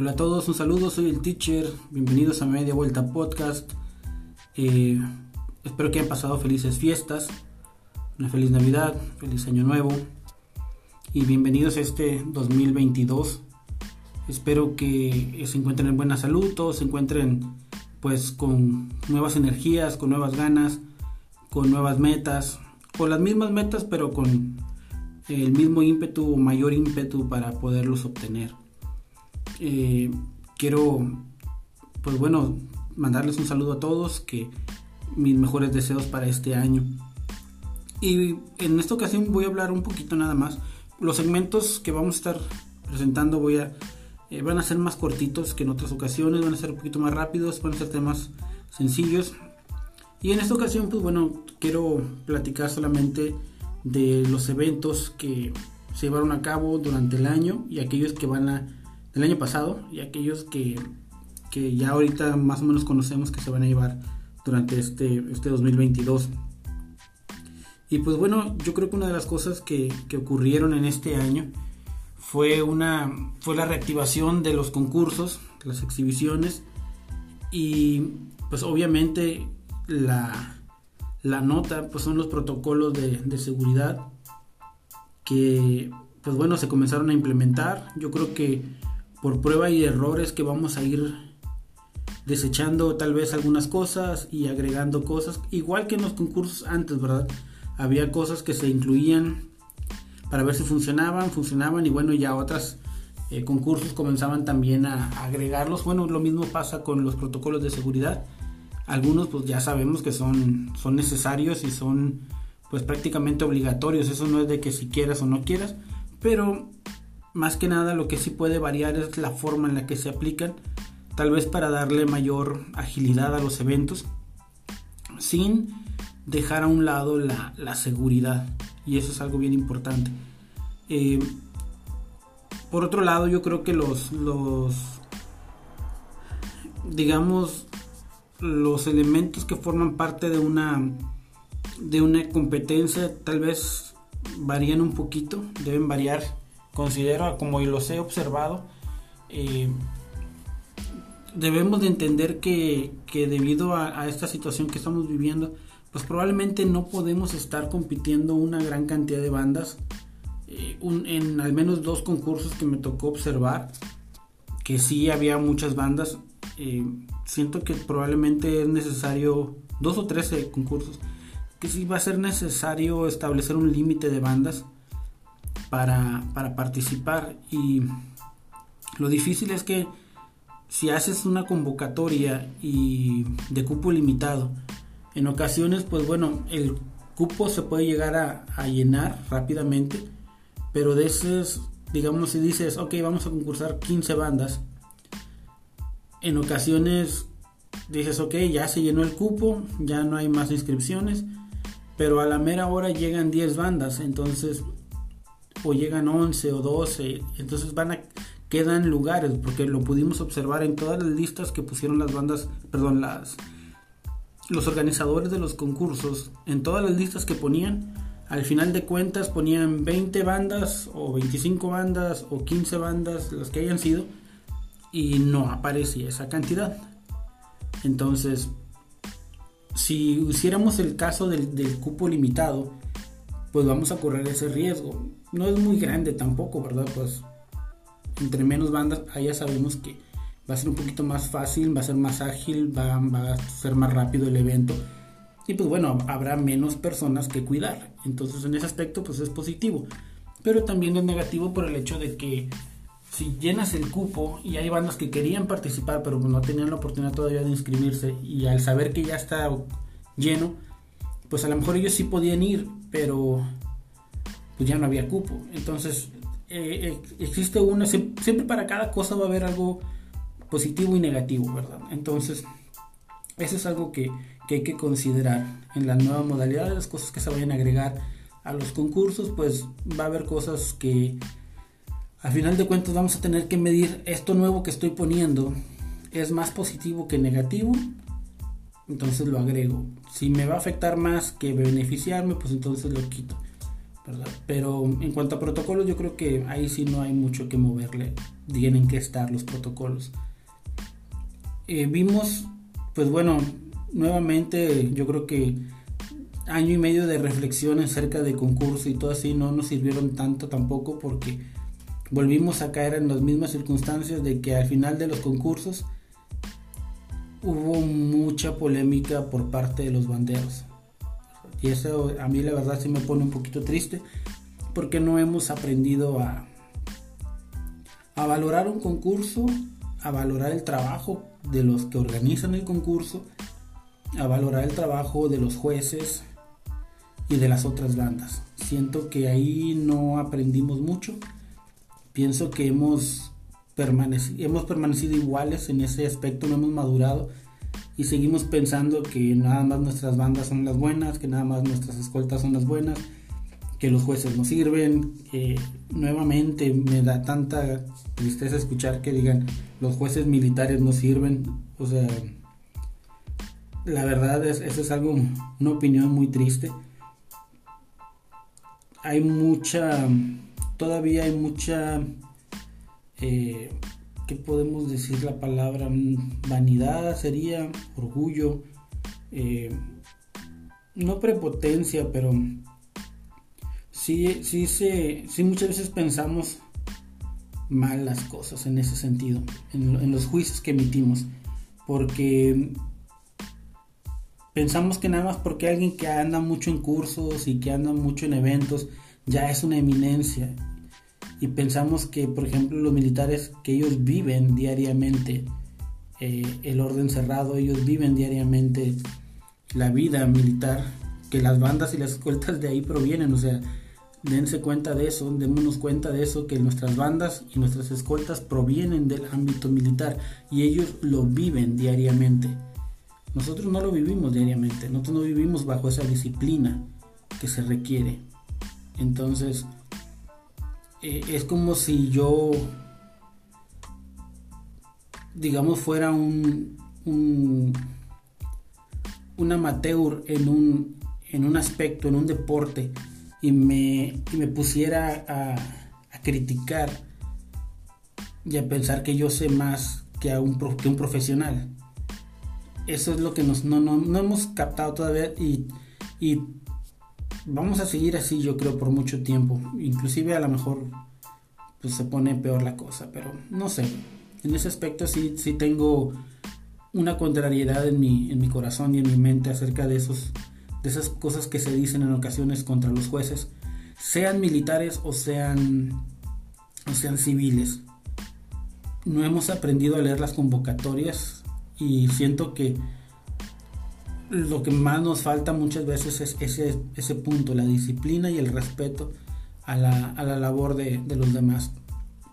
Hola a todos, un saludo, soy el teacher, bienvenidos a Media Vuelta Podcast. Eh, espero que hayan pasado felices fiestas, una feliz Navidad, feliz Año Nuevo y bienvenidos a este 2022. Espero que se encuentren en buena salud, todos se encuentren pues con nuevas energías, con nuevas ganas, con nuevas metas, con las mismas metas pero con el mismo ímpetu mayor ímpetu para poderlos obtener. Eh, quiero, pues bueno, mandarles un saludo a todos, que mis mejores deseos para este año. Y en esta ocasión voy a hablar un poquito nada más. Los segmentos que vamos a estar presentando voy a, eh, van a ser más cortitos que en otras ocasiones, van a ser un poquito más rápidos, van a ser temas sencillos. Y en esta ocasión, pues bueno, quiero platicar solamente de los eventos que se llevaron a cabo durante el año y aquellos que van a del año pasado y aquellos que, que ya ahorita más o menos conocemos que se van a llevar durante este, este 2022. Y pues bueno, yo creo que una de las cosas que, que, ocurrieron en este año fue, una, fue la reactivación de los concursos, las exhibiciones y pues obviamente la, la nota pues son los protocolos de, de seguridad que pues bueno se comenzaron a implementar. Yo creo que por prueba y errores que vamos a ir desechando tal vez algunas cosas y agregando cosas, igual que en los concursos antes, ¿verdad? Había cosas que se incluían para ver si funcionaban, funcionaban y bueno, ya otras eh, concursos comenzaban también a, agregarlos. Bueno, lo mismo pasa con los protocolos de seguridad. Algunos pues ya sabemos que son, son necesarios y son pues prácticamente obligatorios. Eso no es de que si quieras o no quieras, pero más que nada lo que sí puede variar es la forma en la que se aplican, tal vez para darle mayor agilidad a los eventos, sin dejar a un lado la, seguridad. Y eso es algo bien importante. Eh, por otro lado, yo creo que los, los, digamos, los elementos que forman parte de una, de una competencia tal vez varían un poquito, deben variar considero, como los he observado, eh, debemos de entender que, debido a, esta situación que estamos viviendo, pues probablemente no podemos estar compitiendo una gran cantidad de bandas. Eh, en al menos dos concursos que me tocó observar, que sí había muchas bandas, eh, siento que probablemente es necesario, dos o tres concursos, que sí va a ser necesario establecer un límite de bandas para, participar. Y lo difícil es que si haces una convocatoria y de cupo limitado, en ocasiones pues bueno, el cupo se puede llegar a, llenar rápidamente, pero de esos, digamos si dices, ok, vamos a concursar 15 bandas, en ocasiones dices, ok, ya se llenó el cupo, ya no hay más inscripciones, pero a la mera hora llegan 10 bandas, entonces o llegan 11 o 12, entonces van a quedan lugares porque lo pudimos observar en todas las listas que pusieron las bandas, perdón, las los organizadores de los concursos, en todas las listas que ponían, al final de cuentas ponían 20 bandas o 25 bandas o 15 bandas, las que hayan sido, y no aparecía esa cantidad. Entonces, si hiciéramos el caso del, del cupo limitado, pues vamos a correr ese riesgo. No es muy grande tampoco, ¿verdad? Pues entre menos bandas, ya sabemos que va a ser un poquito más fácil, va a ser más ágil, va, a ser más rápido el evento. Y pues bueno, habrá menos personas que cuidar. Entonces en ese aspecto pues es positivo. Pero también es negativo por el hecho de que si llenas el cupo y hay bandas que querían participar pero no tenían la oportunidad todavía de inscribirse y al saber que ya está lleno, pues a lo mejor ellos sí podían ir, pero pues ya no había cupo. Entonces, eh, eh, existe una, siempre para cada cosa va a haber algo positivo y negativo, ¿verdad? Entonces, eso es algo que, hay que considerar en la nueva modalidad, las cosas que se vayan a agregar a los concursos, pues va a haber cosas que al final de cuentas vamos a tener que medir esto nuevo que estoy poniendo es más positivo que negativo entonces lo agrego. Si me va a afectar más que beneficiarme, pues entonces lo quito. Pero en cuanto a protocolos, yo creo que ahí sí no hay mucho que moverle. Tienen que estar los protocolos. Eh, vimos, pues bueno, nuevamente yo creo que año y medio de reflexión acerca de concurso y todo así no nos sirvieron tanto tampoco porque volvimos a caer en las mismas circunstancias de que al final de los concursos hubo mucha polémica por parte de los banderos. Y eso a mí la verdad sí me pone un poquito triste porque no hemos aprendido a, a valorar un concurso, a valorar el trabajo de los que organizan el concurso, a valorar el trabajo de los jueces y de las otras bandas. Siento que ahí no aprendimos mucho. Pienso que hemos hemos permanecido iguales en ese aspecto, no hemos madurado y seguimos pensando que nada más nuestras bandas son las buenas, que nada más nuestras escoltas son las buenas, que los jueces no sirven. nuevamente me da tanta tristeza escuchar que digan los jueces militares no sirven. O sea, la verdad es, eso es algo, una opinión muy triste. Hay mucha, todavía hay mucha eh, ¿qué podemos decir la palabra? Vanidad sería, orgullo, eh, no prepotencia, pero sí, sí, sí, sí muchas veces pensamos mal las cosas en ese sentido, en, en los juicios que emitimos, porque pensamos que nada más porque alguien que anda mucho en cursos y que anda mucho en eventos ya es una eminencia y pensamos que, por ejemplo, los militares, que ellos viven diariamente eh, el orden cerrado, ellos viven diariamente la vida militar, que las bandas y las escoltas de ahí provienen, o sea, dense cuenta de eso, démonos cuenta de eso, que nuestras bandas y nuestras escoltas provienen del ámbito militar y ellos lo viven diariamente. Nosotros no lo vivimos diariamente, nosotros no vivimos bajo esa disciplina que se requiere. Entonces, eh, es como si yo, digamos, fuera un, un, amateur en un, en un aspecto, en un deporte, y me, me pusiera a, criticar y a pensar que yo sé más que, a un, que un profesional. Eso es lo que nos, no, no, hemos captado todavía y, y vamos a seguir así yo creo por mucho tiempo. Inclusive a lo mejor pues se pone peor la cosa, pero no sé. En ese aspecto sí, sí tengo una contrariedad en mi, en mi corazón y en mi mente acerca de, esos, de esas cosas que se dicen en ocasiones contra los jueces, sean militares o sean, o sean civiles. No hemos aprendido a leer las convocatorias y siento que lo que más nos falta muchas veces es ese, ese punto, la disciplina y el respeto a la, a la labor de, de, los demás.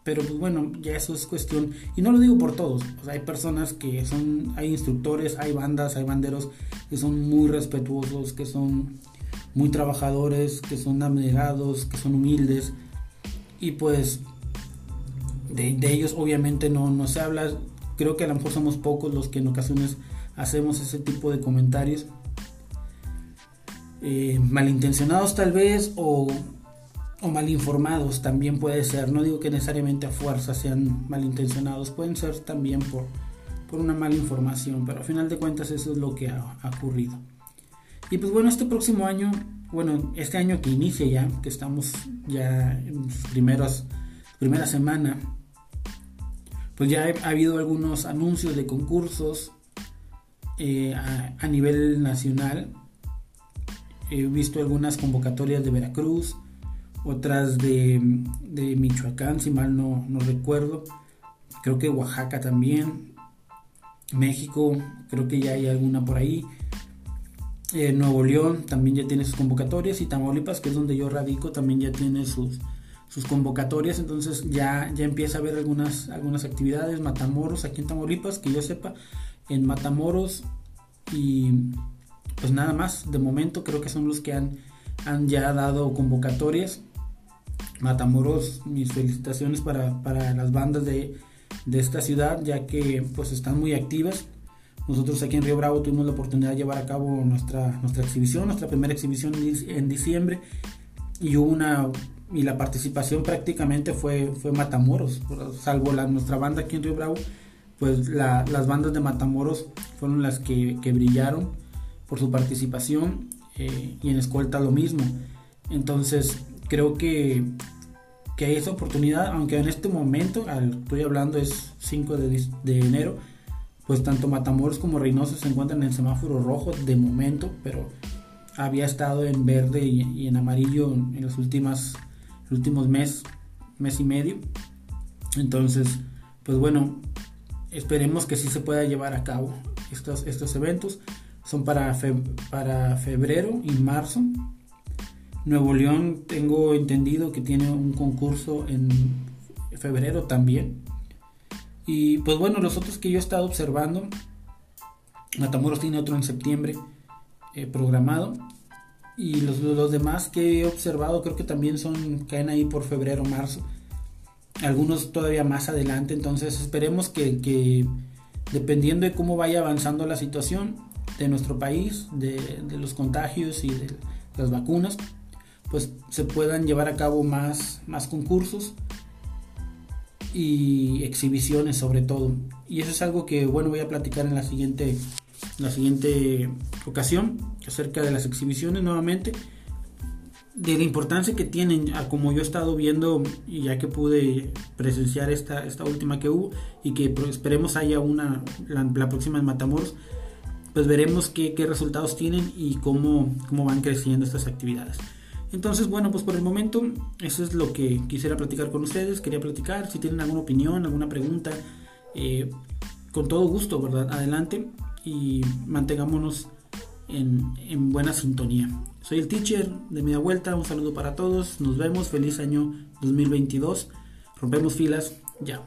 Pero pues bueno, ya eso es cuestión, y no lo digo por todos, hay personas que son, hay instructores, hay bandas, hay banderos que son muy respetuosos, que son muy trabajadores, que son abnegados, que son humildes, y pues de, de ellos obviamente no, no se habla, creo que a lo mejor somos pocos los que en ocasiones hacemos ese tipo de comentarios eh, malintencionados tal vez o, o mal informados también puede ser. No digo que necesariamente a fuerza sean malintencionados pueden ser también por, por una mala información pero al final de cuentas eso es lo que ha, ocurrido. Y pues bueno este próximo año bueno este año que inicia ya que estamos ya en sus primeros primera semana pues ya ha habido algunos anuncios de concursos eh, a, nivel nacional. He visto algunas convocatorias de Veracruz, otras de, Michoacán, si mal no, no, recuerdo. Creo que Oaxaca también. México, creo que ya hay alguna por ahí. Eh, Nuevo León también ya tiene sus convocatorias y Tamaulipas, que es donde yo radico, también ya tiene sus, sus convocatorias, entonces ya, ya empieza a haber algunas, algunas actividades, Matamoros aquí en Tamaulipas, que yo sepa, en Matamoros y pues nada más, de momento creo que son los que han, han ya dado convocatorias. Matamoros, mis felicitaciones para, las bandas de, esta ciudad, ya que pues están muy activas. Nosotros aquí en Río Bravo tuvimos la oportunidad de llevar a cabo nuestra, nuestra exhibición, nuestra primera exhibición en diciembre. y una y la participación prácticamente fue, fue Matamoros, salvo la, nuestra banda aquí en Río Bravo, pues las bandas de Matamoros fueron las que, brillaron por su participación eh, y en escolta lo mismo. Entonces creo que, que hay esa oportunidad, aunque en este momento, estoy hablando es 5 de, de enero, pues tanto Matamoros como Reynosa se encuentran en semáforo rojo de momento, pero había estado en verde y, en amarillo en los últimas, últimos mes, mes y medio. Entonces, pues bueno, esperemos que sí se pueda llevar a cabo estos, estos eventos. Son para, para febrero y marzo. Nuevo León tengo entendido que tiene un concurso en febrero también. Y pues bueno, los otros que yo he estado observando, Matamoros tiene otro en septiembre eh, programado. Y los, los, demás que he observado creo que también son, caen ahí por febrero, marzo. Algunos todavía más adelante. Entonces esperemos que, dependiendo de cómo vaya avanzando la situación de nuestro país, de, de los contagios y de las vacunas, pues se puedan llevar a cabo más, más concursos y exhibiciones sobre todo. Y eso es algo que bueno voy a platicar en la siguiente, la siguiente ocasión acerca de las exhibiciones nuevamente de la importancia que tienen, como yo he estado viendo y ya que pude presenciar esta, esta última que hubo y que esperemos haya una la, próxima en Matamoros, pues veremos qué, qué resultados tienen y cómo, cómo van creciendo estas actividades. Entonces, bueno, pues por el momento eso es lo que quisiera platicar con ustedes. Quería platicar, si tienen alguna opinión, alguna pregunta, eh, con todo gusto, ¿verdad? Adelante y mantengámonos en, en, buena sintonía. Soy el teacher de media vuelta, un saludo para todos, nos vemos, feliz año 2022, rompemos filas, ya.